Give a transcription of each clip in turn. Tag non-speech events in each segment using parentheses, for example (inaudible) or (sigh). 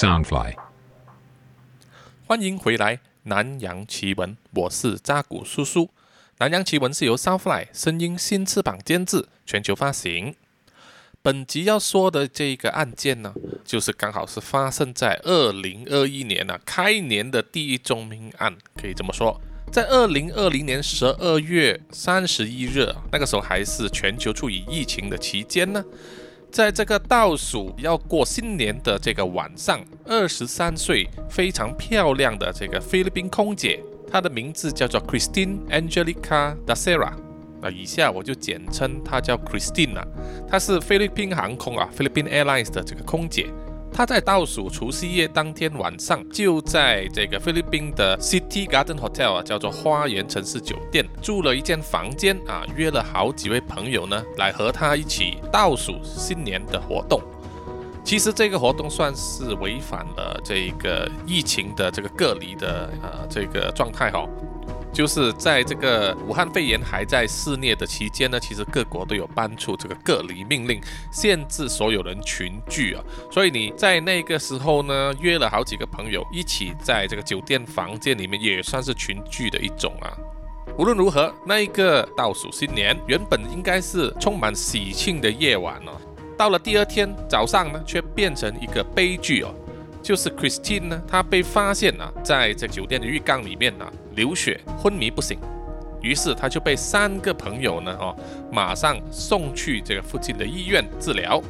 Soundfly，欢迎回来《南洋奇闻》，我是扎古叔叔。《南洋奇闻》是由 Soundfly 声音新翅膀监制，全球发行。本集要说的这个案件呢，就是刚好是发生在二零二一年啊，开年的第一宗命案，可以这么说。在二零二零年十二月三十一日，那个时候还是全球处于疫情的期间呢。在这个倒数要过新年的这个晚上，二十三岁非常漂亮的这个菲律宾空姐，她的名字叫做 Christine Angelica Da Sera，那以下我就简称她叫 Christine 啊，她是菲律宾航空啊 Philippine Airlines 的这个空姐。他在倒数除夕夜当天晚上，就在这个菲律宾的 City Garden Hotel 啊，叫做花园城市酒店，住了一间房间啊，约了好几位朋友呢，来和他一起倒数新年的活动。其实这个活动算是违反了这个疫情的这个隔离的呃这个状态哈。就是在这个武汉肺炎还在肆虐的期间呢，其实各国都有颁出这个隔离命令，限制所有人群聚啊。所以你在那个时候呢，约了好几个朋友一起在这个酒店房间里面，也算是群聚的一种啊。无论如何，那一个倒数新年原本应该是充满喜庆的夜晚哦，到了第二天早上呢，却变成一个悲剧哦。就是 Christine 呢，她被发现啊，在这酒店的浴缸里面啊流血昏迷不醒，于是她就被三个朋友呢，哦，马上送去这个附近的医院治疗。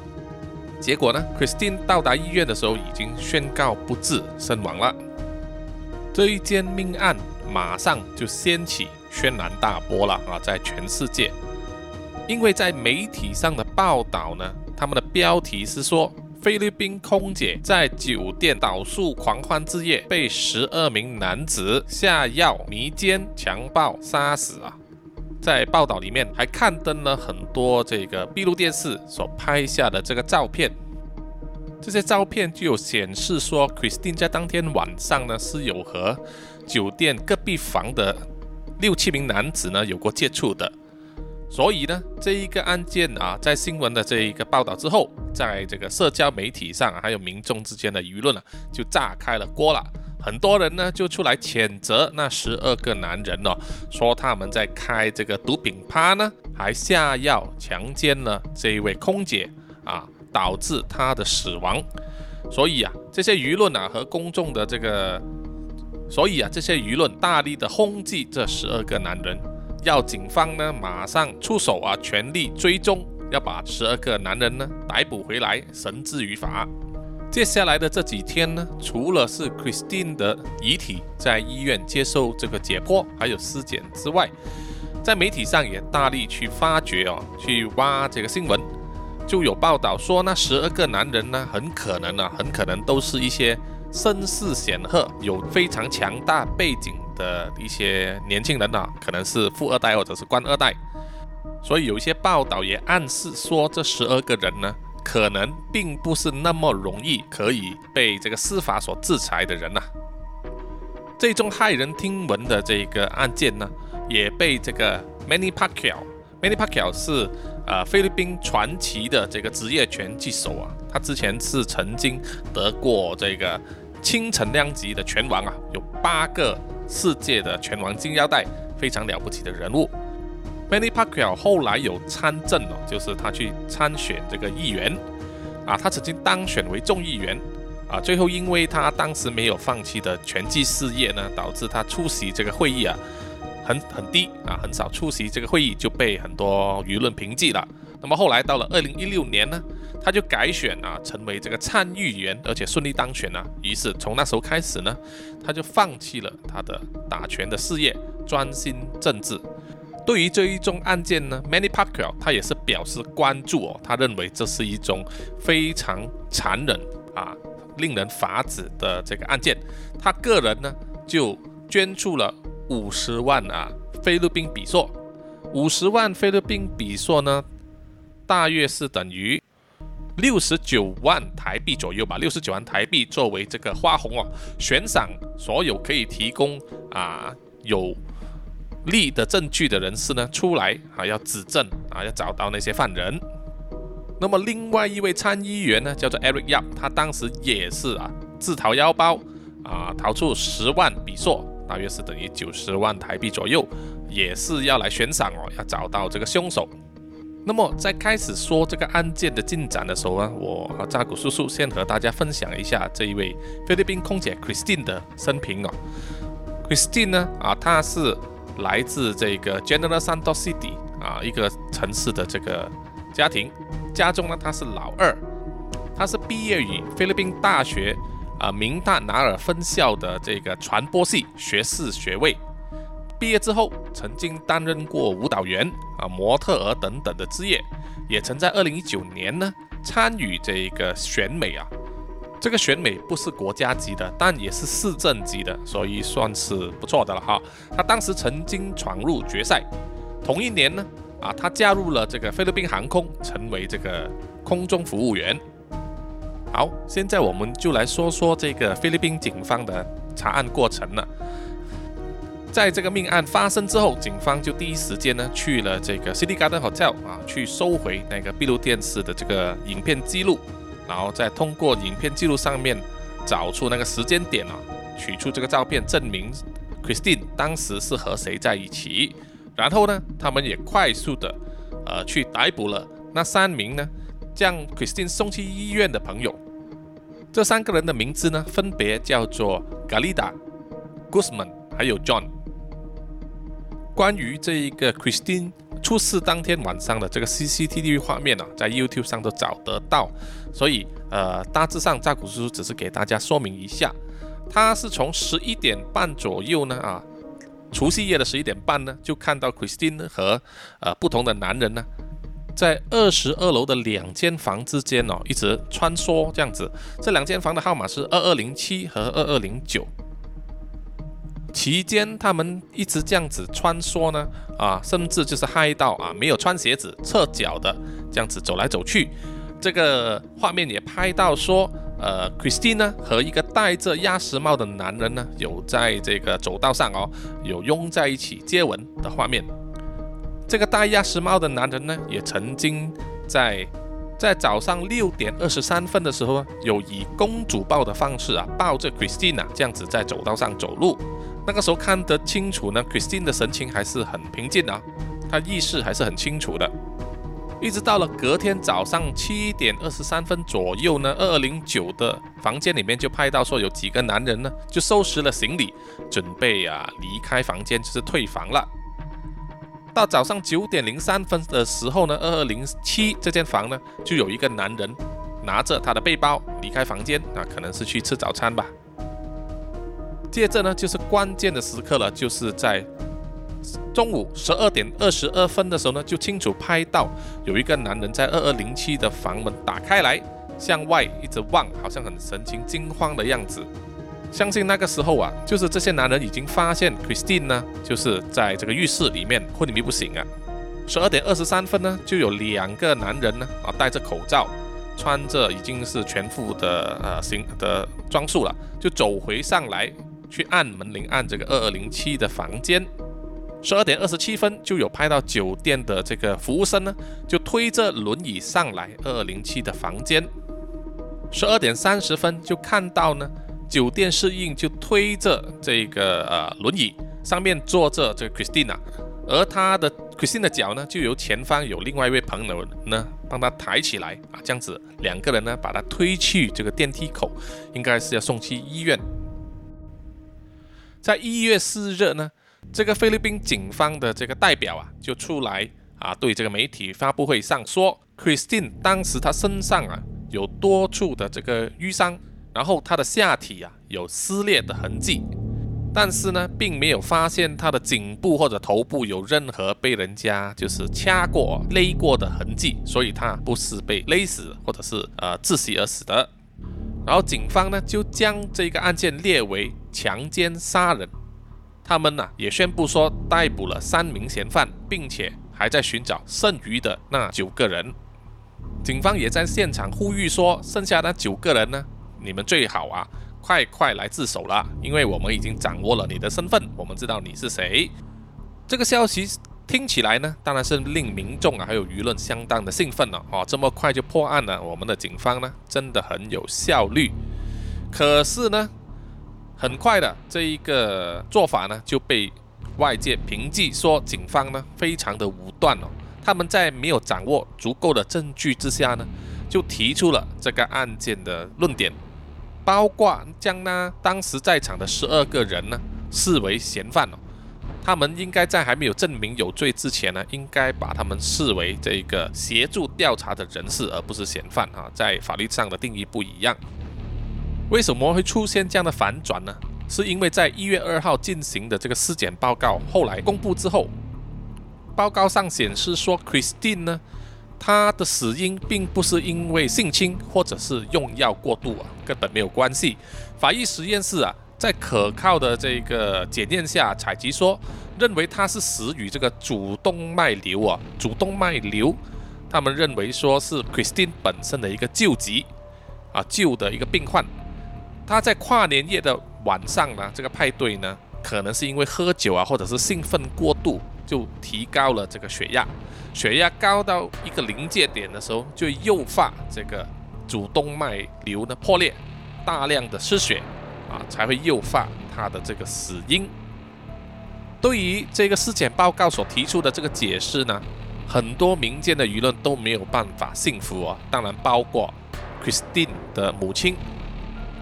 结果呢，Christine 到达医院的时候已经宣告不治身亡了。这一件命案马上就掀起轩然大波了啊，在全世界，因为在媒体上的报道呢，他们的标题是说。菲律宾空姐在酒店倒数狂欢之夜，被十二名男子下药、迷奸、强暴、杀死啊！在报道里面还刊登了很多这个闭路电视所拍下的这个照片，这些照片就有显示说，Christine 在当天晚上呢是有和酒店隔壁房的六七名男子呢有过接触的。所以呢，这一个案件啊，在新闻的这一个报道之后，在这个社交媒体上还有民众之间的舆论啊，就炸开了锅了。很多人呢就出来谴责那十二个男人哦，说他们在开这个毒品趴呢，还下药强奸了这一位空姐啊，导致她的死亡。所以啊，这些舆论啊和公众的这个，所以啊，这些舆论大力的轰击这十二个男人。要警方呢马上出手啊，全力追踪，要把十二个男人呢逮捕回来，绳之于法。接下来的这几天呢，除了是 Christine 的遗体在医院接受这个解剖还有尸检之外，在媒体上也大力去发掘哦，去挖这个新闻，就有报道说那十二个男人呢，很可能啊，很可能都是一些身世显赫、有非常强大背景。的一些年轻人啊，可能是富二代或者是官二代，所以有一些报道也暗示说，这十二个人呢，可能并不是那么容易可以被这个司法所制裁的人呐。这宗骇人听闻的这个案件呢，也被这个 Many Pacquiao，Manny Pacquiao 是呃菲律宾传奇的这个职业拳击手啊，他之前是曾经得过这个清晨量级的拳王啊，有八个。世界的拳王金腰带，非常了不起的人物。Manny Pacquiao 后来有参政哦，就是他去参选这个议员啊，他曾经当选为众议员啊，最后因为他当时没有放弃的拳击事业呢，导致他出席这个会议啊很很低啊，很少出席这个会议，就被很多舆论评记了。那么后来到了二零一六年呢？他就改选啊，成为这个参议员，而且顺利当选了。于是从那时候开始呢，他就放弃了他的打拳的事业，专心政治。对于这一宗案件呢，Manny Pacquiao 他也是表示关注哦。他认为这是一宗非常残忍啊、令人发指的这个案件。他个人呢就捐出了五十万啊菲律宾比索，五十万菲律宾比索呢，大约是等于。六十九万台币左右吧，六十九万台币作为这个花红哦，悬赏所有可以提供啊有利的证据的人士呢出来啊要指证啊要找到那些犯人。那么另外一位参议员呢叫做 Eric Yap，他当时也是啊自掏腰包啊，掏出十万比索，大约是等于九十万台币左右，也是要来悬赏哦，要找到这个凶手。那么在开始说这个案件的进展的时候呢，我和扎古叔叔先和大家分享一下这一位菲律宾空姐 Christine 的生平哦。Christine 呢，啊，她是来自这个 General Santos City 啊一个城市的这个家庭，家中呢她是老二，她是毕业于菲律宾大学啊明大拿尔分校的这个传播系学士学位。毕业之后，曾经担任过舞蹈员、啊模特儿等等的职业，也曾在二零一九年呢参与这个选美啊。这个选美不是国家级的，但也是市政级的，所以算是不错的了哈。他当时曾经闯入决赛。同一年呢，啊，他加入了这个菲律宾航空，成为这个空中服务员。好，现在我们就来说说这个菲律宾警方的查案过程了。在这个命案发生之后，警方就第一时间呢去了这个 City Garden Hotel 啊，去收回那个闭路电视的这个影片记录，然后再通过影片记录上面找出那个时间点啊，取出这个照片，证明 Christine 当时是和谁在一起。然后呢，他们也快速的呃去逮捕了那三名呢将 Christine 送去医院的朋友。这三个人的名字呢，分别叫做 Galida、Guzman 还有 John。关于这一个 Christine 出事当天晚上的这个 CCTV 画面呢，在 YouTube 上都找得到，所以呃，大致上扎古叔叔只是给大家说明一下，他是从十一点半左右呢啊，除夕夜的十一点半呢，就看到 Christine 和呃不同的男人呢，在二十二楼的两间房之间哦，一直穿梭这样子，这两间房的号码是二二零七和二二零九。期间，他们一直这样子穿梭呢，啊，甚至就是嗨到啊，没有穿鞋子、侧脚的这样子走来走去。这个画面也拍到说，呃，Christine 呢和一个戴着鸭舌帽的男人呢，有在这个走道上哦，有拥在一起接吻的画面。这个戴鸭舌帽的男人呢，也曾经在在早上六点二十三分的时候，有以公主抱的方式啊，抱着 Christine 这样子在走道上走路。那个时候看得清楚呢，Christine 的神情还是很平静啊，她意识还是很清楚的。一直到了隔天早上七点二十三分左右呢，二二零九的房间里面就拍到说有几个男人呢，就收拾了行李，准备啊离开房间，就是退房了。到早上九点零三分的时候呢，二二零七这间房呢，就有一个男人拿着他的背包离开房间，啊，可能是去吃早餐吧。接着呢，就是关键的时刻了，就是在中午十二点二十二分的时候呢，就清楚拍到有一个男人在二二零七的房门打开来，向外一直望，好像很神情惊慌的样子。相信那个时候啊，就是这些男人已经发现 Christine 呢，就是在这个浴室里面昏迷不醒啊。十二点二十三分呢，就有两个男人呢，啊，戴着口罩，穿着已经是全副的呃行的装束了，就走回上来。去按门铃，按这个二二零七的房间。十二点二十七分，就有拍到酒店的这个服务生呢，就推着轮椅上来二二零七的房间。十二点三十分，就看到呢，酒店侍应就推着这个呃轮椅，上面坐着这个 Christina，而他的 Christina 的脚呢，就由前方有另外一位朋友呢帮他抬起来啊，这样子两个人呢把他推去这个电梯口，应该是要送去医院。在一月四日呢，这个菲律宾警方的这个代表啊，就出来啊，对这个媒体发布会上说，Christine 当时她身上啊有多处的这个淤伤，然后她的下体啊有撕裂的痕迹，但是呢，并没有发现她的颈部或者头部有任何被人家就是掐过、勒过的痕迹，所以她不是被勒死或者是呃窒息而死的。然后警方呢就将这个案件列为。强奸杀人，他们呢也宣布说逮捕了三名嫌犯，并且还在寻找剩余的那九个人。警方也在现场呼吁说，剩下那九个人呢，你们最好啊，快快来自首了，因为我们已经掌握了你的身份，我们知道你是谁。这个消息听起来呢，当然是令民众啊还有舆论相当的兴奋了。哦，这么快就破案了，我们的警方呢真的很有效率。可是呢，很快的这一个做法呢就被外界评记说警方呢非常的武断哦，他们在没有掌握足够的证据之下呢，就提出了这个案件的论点，包括将那当时在场的十二个人呢视为嫌犯哦。他们应该在还没有证明有罪之前呢，应该把他们视为这个协助调查的人士，而不是嫌犯啊，在法律上的定义不一样。为什么会出现这样的反转呢？是因为在一月二号进行的这个尸检报告后来公布之后，报告上显示说，Christine 呢，她的死因并不是因为性侵或者是用药过度啊，根本没有关系。法医实验室啊。在可靠的这个检验下，采集说认为他是死于这个主动脉瘤啊，主动脉瘤，他们认为说是 Christine 本身的一个救急啊，救的一个病患。他在跨年夜的晚上呢，这个派对呢，可能是因为喝酒啊，或者是兴奋过度，就提高了这个血压，血压高到一个临界点的时候，就诱发这个主动脉瘤呢破裂，大量的失血。啊，才会诱发他的这个死因。对于这个尸检报告所提出的这个解释呢，很多民间的舆论都没有办法信服啊。当然，包括 Christine 的母亲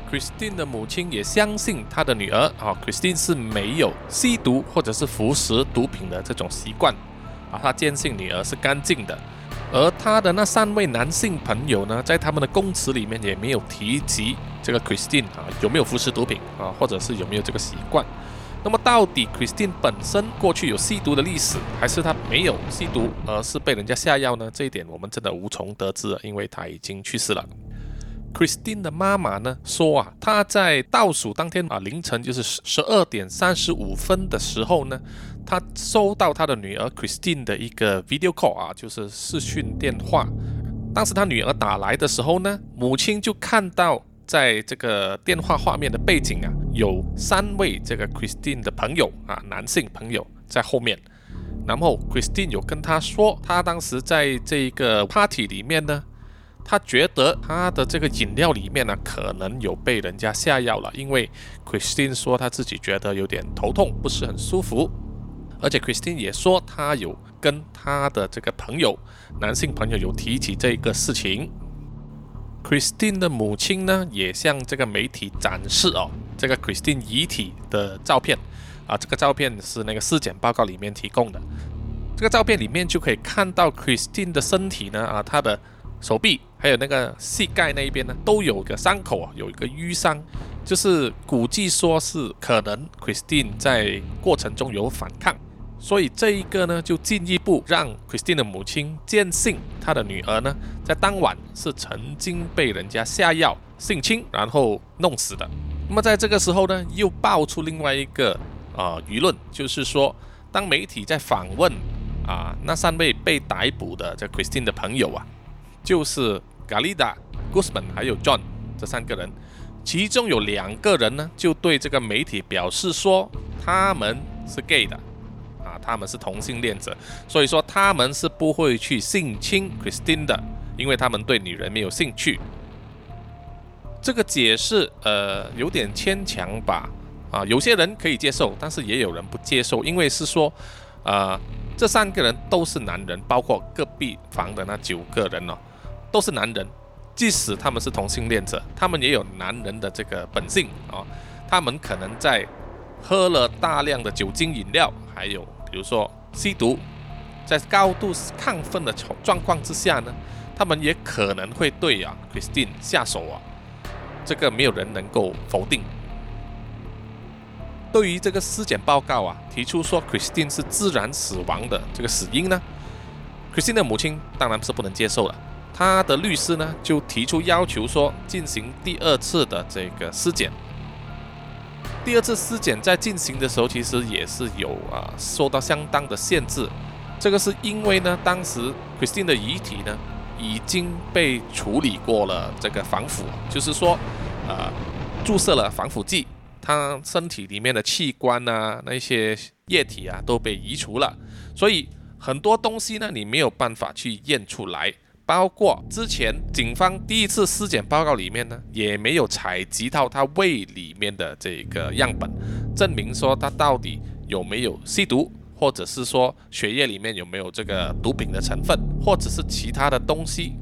，Christine 的母亲也相信她的女儿啊，Christine 是没有吸毒或者是服食毒品的这种习惯啊，她坚信女儿是干净的。而她的那三位男性朋友呢，在他们的供词里面也没有提及这个 Christine 啊有没有服食毒品啊，或者是有没有这个习惯。那么到底 Christine 本身过去有吸毒的历史，还是她没有吸毒，而是被人家下药呢？这一点我们真的无从得知，因为她已经去世了。Christine 的妈妈呢说啊，她在倒数当天啊凌晨就是十十二点三十五分的时候呢。她收到她的女儿 Christine 的一个 video call 啊，就是视讯电话。当时她女儿打来的时候呢，母亲就看到在这个电话画面的背景啊，有三位这个 Christine 的朋友啊，男性朋友在后面。然后 Christine 有跟他说，他当时在这个 party 里面呢，他觉得他的这个饮料里面呢，可能有被人家下药了，因为 Christine 说他自己觉得有点头痛，不是很舒服。而且 Christine 也说，他有跟他的这个朋友，男性朋友有提起这个事情。Christine 的母亲呢，也向这个媒体展示哦，这个 Christine 遗体的照片啊，这个照片是那个尸检报告里面提供的。这个照片里面就可以看到 Christine 的身体呢，啊，她的手臂还有那个膝盖那一边呢，都有个伤口啊，有一个淤伤。就是估计说是可能 Christine 在过程中有反抗。所以这一个呢，就进一步让 Christine 的母亲坚信她的女儿呢，在当晚是曾经被人家下药性侵，然后弄死的。那么在这个时候呢，又爆出另外一个啊舆论，就是说，当媒体在访问啊那三位被逮捕的这 Christine 的朋友啊，就是 Galida、Guzman 还有 John 这三个人，其中有两个人呢，就对这个媒体表示说他们是 gay 的。他们是同性恋者，所以说他们是不会去性侵 Christine 的，因为他们对女人没有兴趣。这个解释呃有点牵强吧？啊，有些人可以接受，但是也有人不接受，因为是说，呃，这三个人都是男人，包括隔壁房的那九个人哦，都是男人。即使他们是同性恋者，他们也有男人的这个本性啊。他们可能在喝了大量的酒精饮料，还有。比如说吸毒，在高度亢奋的状况之下呢，他们也可能会对啊 Christine 下手啊，这个没有人能够否定。对于这个尸检报告啊，提出说 Christine 是自然死亡的这个死因呢，Christine 的母亲当然是不能接受了。他的律师呢就提出要求说进行第二次的这个尸检。第二次尸检在进行的时候，其实也是有啊受到相当的限制。这个是因为呢，当时 Christine 的遗体呢已经被处理过了这个防腐，就是说，呃，注射了防腐剂，他身体里面的器官啊那些液体啊都被移除了，所以很多东西呢你没有办法去验出来，包括之前警方第一次尸检报告里面呢，也没有采集到他胃里面的这个样本，证明说他到底有没有吸毒，或者是说血液里面有没有这个毒品的成分，或者是其他的东西。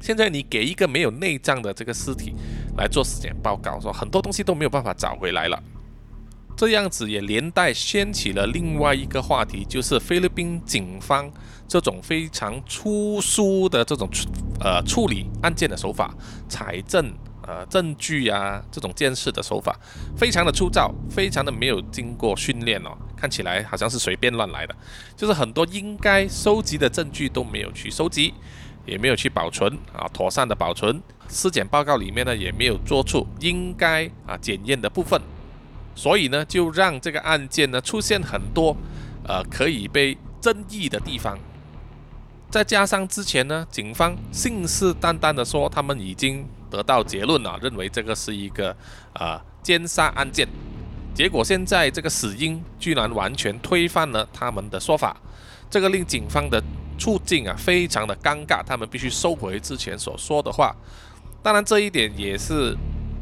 现在你给一个没有内脏的这个尸体来做尸检报告，说很多东西都没有办法找回来了。这样子也连带掀起了另外一个话题，就是菲律宾警方这种非常粗疏的这种呃处理案件的手法、财政呃证据啊这种监视的手法，非常的粗糙，非常的没有经过训练哦，看起来好像是随便乱来的，就是很多应该收集的证据都没有去收集，也没有去保存啊，妥善的保存，尸检报告里面呢也没有做出应该啊检验的部分。所以呢，就让这个案件呢出现很多呃可以被争议的地方。再加上之前呢，警方信誓旦旦的说他们已经得到结论了，认为这个是一个呃奸杀案件。结果现在这个死因居然完全推翻了他们的说法，这个令警方的处境啊非常的尴尬，他们必须收回之前所说的话。当然，这一点也是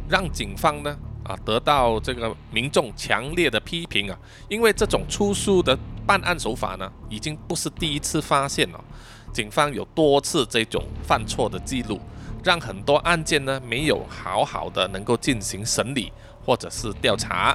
让警方呢。啊，得到这个民众强烈的批评啊，因为这种粗疏的办案手法呢，已经不是第一次发现了。警方有多次这种犯错的记录，让很多案件呢没有好好的能够进行审理或者是调查。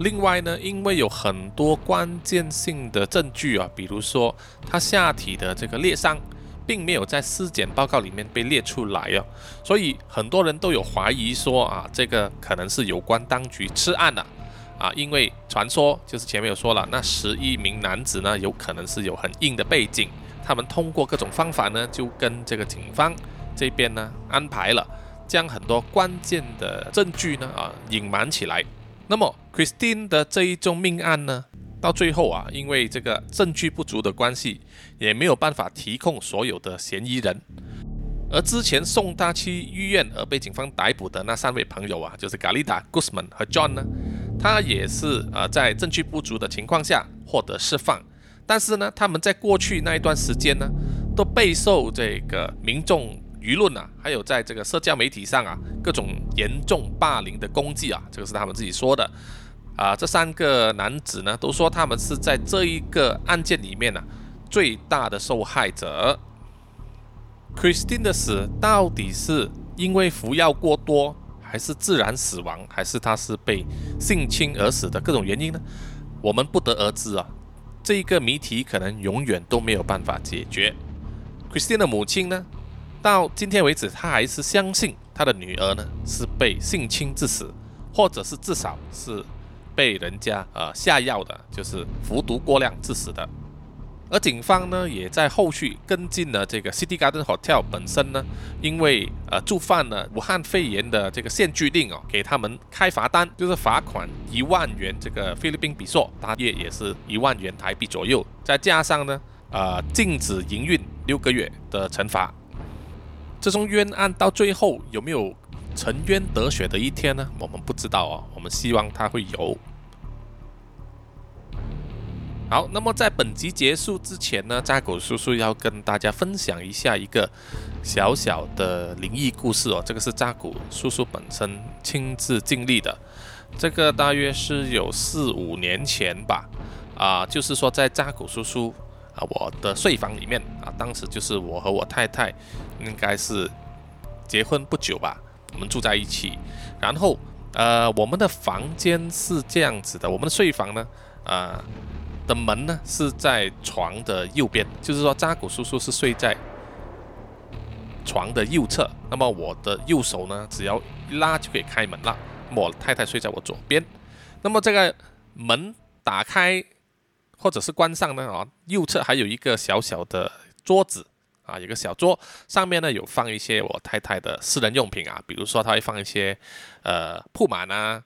另外呢，因为有很多关键性的证据啊，比如说他下体的这个裂伤。并没有在尸检报告里面被列出来哦，所以很多人都有怀疑说啊，这个可能是有关当局吃案了啊，因为传说就是前面有说了，那十一名男子呢，有可能是有很硬的背景，他们通过各种方法呢，就跟这个警方这边呢安排了，将很多关键的证据呢啊隐瞒起来。那么 Christine 的这一宗命案呢？到最后啊，因为这个证据不足的关系，也没有办法提控所有的嫌疑人。而之前送他去医院而被警方逮捕的那三位朋友啊，就是 Galida、Guzman 和 John 呢，他也是呃在证据不足的情况下获得释放。但是呢，他们在过去那一段时间呢，都备受这个民众舆论啊，还有在这个社交媒体上啊各种严重霸凌的攻击啊，这个是他们自己说的。啊，这三个男子呢，都说他们是在这一个案件里面呢最大的受害者。Christine 的死到底是因为服药过多，还是自然死亡，还是他是被性侵而死的各种原因呢？我们不得而知啊。这一个谜题可能永远都没有办法解决。Christine 的母亲呢，到今天为止，她还是相信她的女儿呢是被性侵致死，或者是至少是。被人家呃下药的，就是服毒过量致死的。而警方呢，也在后续跟进了这个 City Garden Hotel 本身呢，因为呃触犯了武汉肺炎的这个限聚令哦，给他们开罚单，就是罚款一万元这个菲律宾比索，大约也是一万元台币左右，再加上呢呃禁止营运六个月的惩罚。这宗冤案到最后有没有？沉冤得雪的一天呢？我们不知道哦。我们希望它会有。好，那么在本集结束之前呢，扎古叔叔要跟大家分享一下一个小小的灵异故事哦。这个是扎古叔叔本身亲自经历的。这个大约是有四五年前吧。啊，就是说在扎古叔叔啊我的睡房里面啊，当时就是我和我太太应该是结婚不久吧。我们住在一起，然后呃，我们的房间是这样子的，我们的睡房呢，呃的门呢是在床的右边，就是说扎古叔叔是睡在床的右侧，那么我的右手呢，只要一拉就可以开门了。我太太睡在我左边，那么这个门打开或者是关上呢，啊，右侧还有一个小小的桌子。啊，有个小桌，上面呢有放一些我太太的私人用品啊，比如说她会放一些呃铺满啊，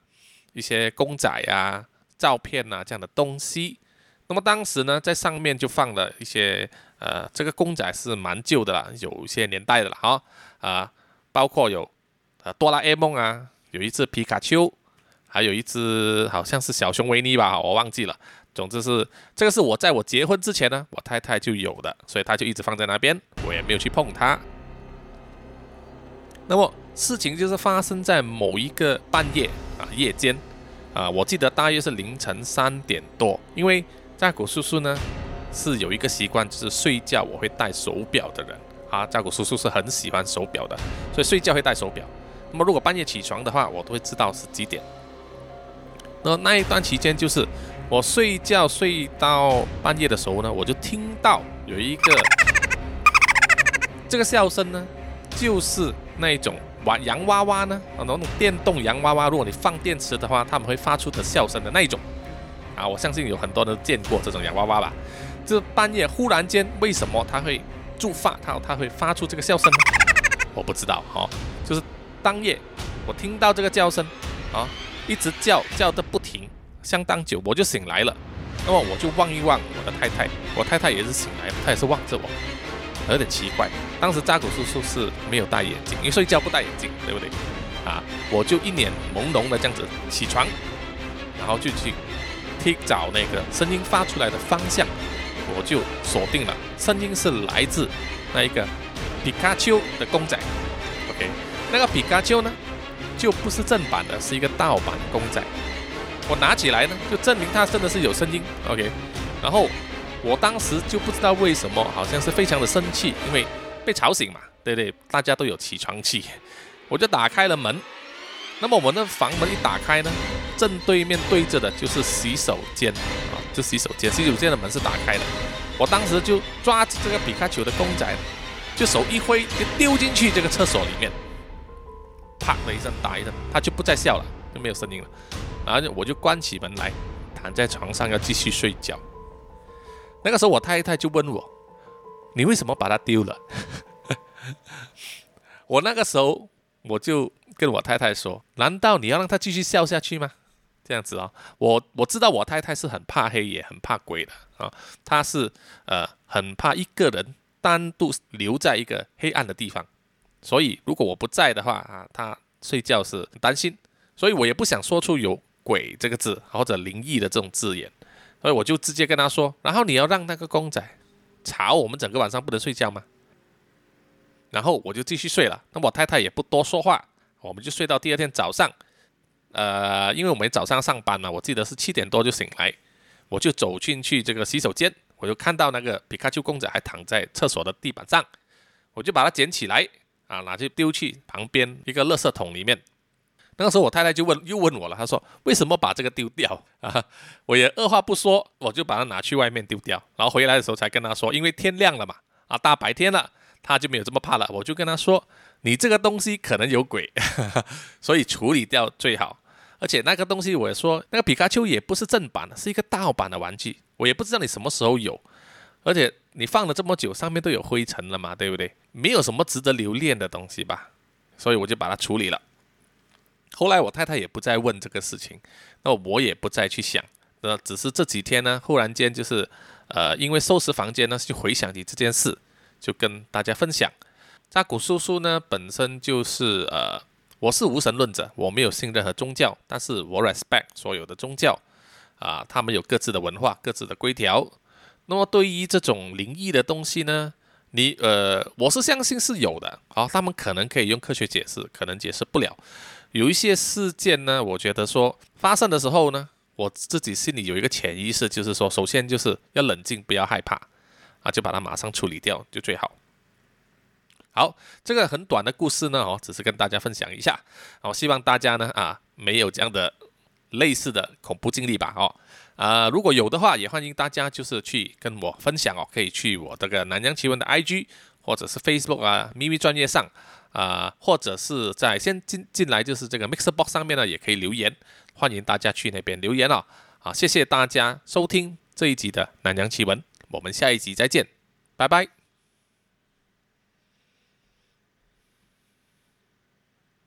一些公仔啊、照片啊这样的东西。那么当时呢，在上面就放了一些呃，这个公仔是蛮旧的了，有一些年代的了哈啊，包括有呃哆啦 A 梦啊，有一只皮卡丘，还有一只好像是小熊维尼吧，我忘记了。总之是这个是我在我结婚之前呢，我太太就有的，所以她就一直放在那边，我也没有去碰它。那么事情就是发生在某一个半夜啊，夜间啊，我记得大约是凌晨三点多，因为扎古叔叔呢是有一个习惯，就是睡觉我会戴手表的人啊，扎古叔叔是很喜欢手表的，所以睡觉会戴手表。那么如果半夜起床的话，我都会知道是几点。那那一段期间就是我睡觉睡到半夜的时候呢，我就听到有一个这个笑声呢，就是那种玩洋娃娃呢，啊，那种电动洋娃娃，如果你放电池的话，他们会发出的笑声的那一种。啊，我相信有很多人见过这种洋娃娃吧？就是半夜忽然间，为什么它会触发它，它会发出这个笑声呢？我不知道，哈，就是当夜我听到这个叫声，啊，一直叫叫的不停，相当久，我就醒来了。那么我就望一望我的太太，我太太也是醒来了，她也是望着我，有点奇怪。当时扎古叔叔是没有戴眼镜，因为睡觉不戴眼镜，对不对？啊，我就一脸朦胧的这样子起床，然后就去。听找那个声音发出来的方向，我就锁定了，声音是来自那一个皮卡丘的公仔。OK，那个皮卡丘呢，就不是正版的，是一个盗版公仔。我拿起来呢，就证明它真的是有声音。OK，然后我当时就不知道为什么，好像是非常的生气，因为被吵醒嘛，对不对？大家都有起床气，(laughs) 我就打开了门。那么我们的房门一打开呢？正对面对着的就是洗手间啊，就洗手间，洗手间的门是打开的。我当时就抓着这个皮卡丘的公仔，就手一挥，就丢进去这个厕所里面，啪的一声打一声，他就不再笑了，就没有声音了。然后我就关起门来，躺在床上要继续睡觉。那个时候我太太就问我：“你为什么把它丢了？” (laughs) 我那个时候我就跟我太太说：“难道你要让他继续笑下去吗？”这样子啊，我我知道我太太是很怕黑也很怕鬼的啊，她是呃很怕一个人单独留在一个黑暗的地方，所以如果我不在的话啊，她睡觉是很担心，所以我也不想说出有鬼这个字或者灵异的这种字眼，所以我就直接跟他说，然后你要让那个公仔吵我们整个晚上不能睡觉吗？然后我就继续睡了，那我太太也不多说话，我们就睡到第二天早上。呃，因为我们早上上班嘛，我记得是七点多就醒来，我就走进去这个洗手间，我就看到那个皮卡丘公仔还躺在厕所的地板上，我就把它捡起来啊，拿去丢去旁边一个垃圾桶里面。那个时候我太太就问，又问我了，她说为什么把这个丢掉 (laughs) 啊？我也二话不说，我就把它拿去外面丢掉，然后回来的时候才跟她说，因为天亮了嘛，啊，大白天了，她就没有这么怕了。我就跟她说，你这个东西可能有鬼，(laughs) 所以处理掉最好。而且那个东西，我也说那个皮卡丘也不是正版的，是一个盗版的玩具。我也不知道你什么时候有，而且你放了这么久，上面都有灰尘了嘛，对不对？没有什么值得留恋的东西吧，所以我就把它处理了。后来我太太也不再问这个事情，那我也不再去想。那只是这几天呢，忽然间就是，呃，因为收拾房间呢，就回想起这件事，就跟大家分享。扎古叔叔呢，本身就是呃。我是无神论者，我没有信任何宗教，但是我 respect 所有的宗教，啊，他们有各自的文化、各自的规条。那么对于这种灵异的东西呢，你呃，我是相信是有的。好，他们可能可以用科学解释，可能解释不了。有一些事件呢，我觉得说发生的时候呢，我自己心里有一个潜意识，就是说，首先就是要冷静，不要害怕，啊，就把它马上处理掉就最好。好，这个很短的故事呢，哦，只是跟大家分享一下，哦，希望大家呢，啊，没有这样的类似的恐怖经历吧，哦，啊，如果有的话，也欢迎大家就是去跟我分享哦，可以去我这个南洋奇闻的 IG 或者是 Facebook 啊，咪咪专业上啊，或者是在先进进来就是这个 Mixer Box 上面呢，也可以留言，欢迎大家去那边留言哦，好，谢谢大家收听这一集的南洋奇闻，我们下一集再见，拜拜。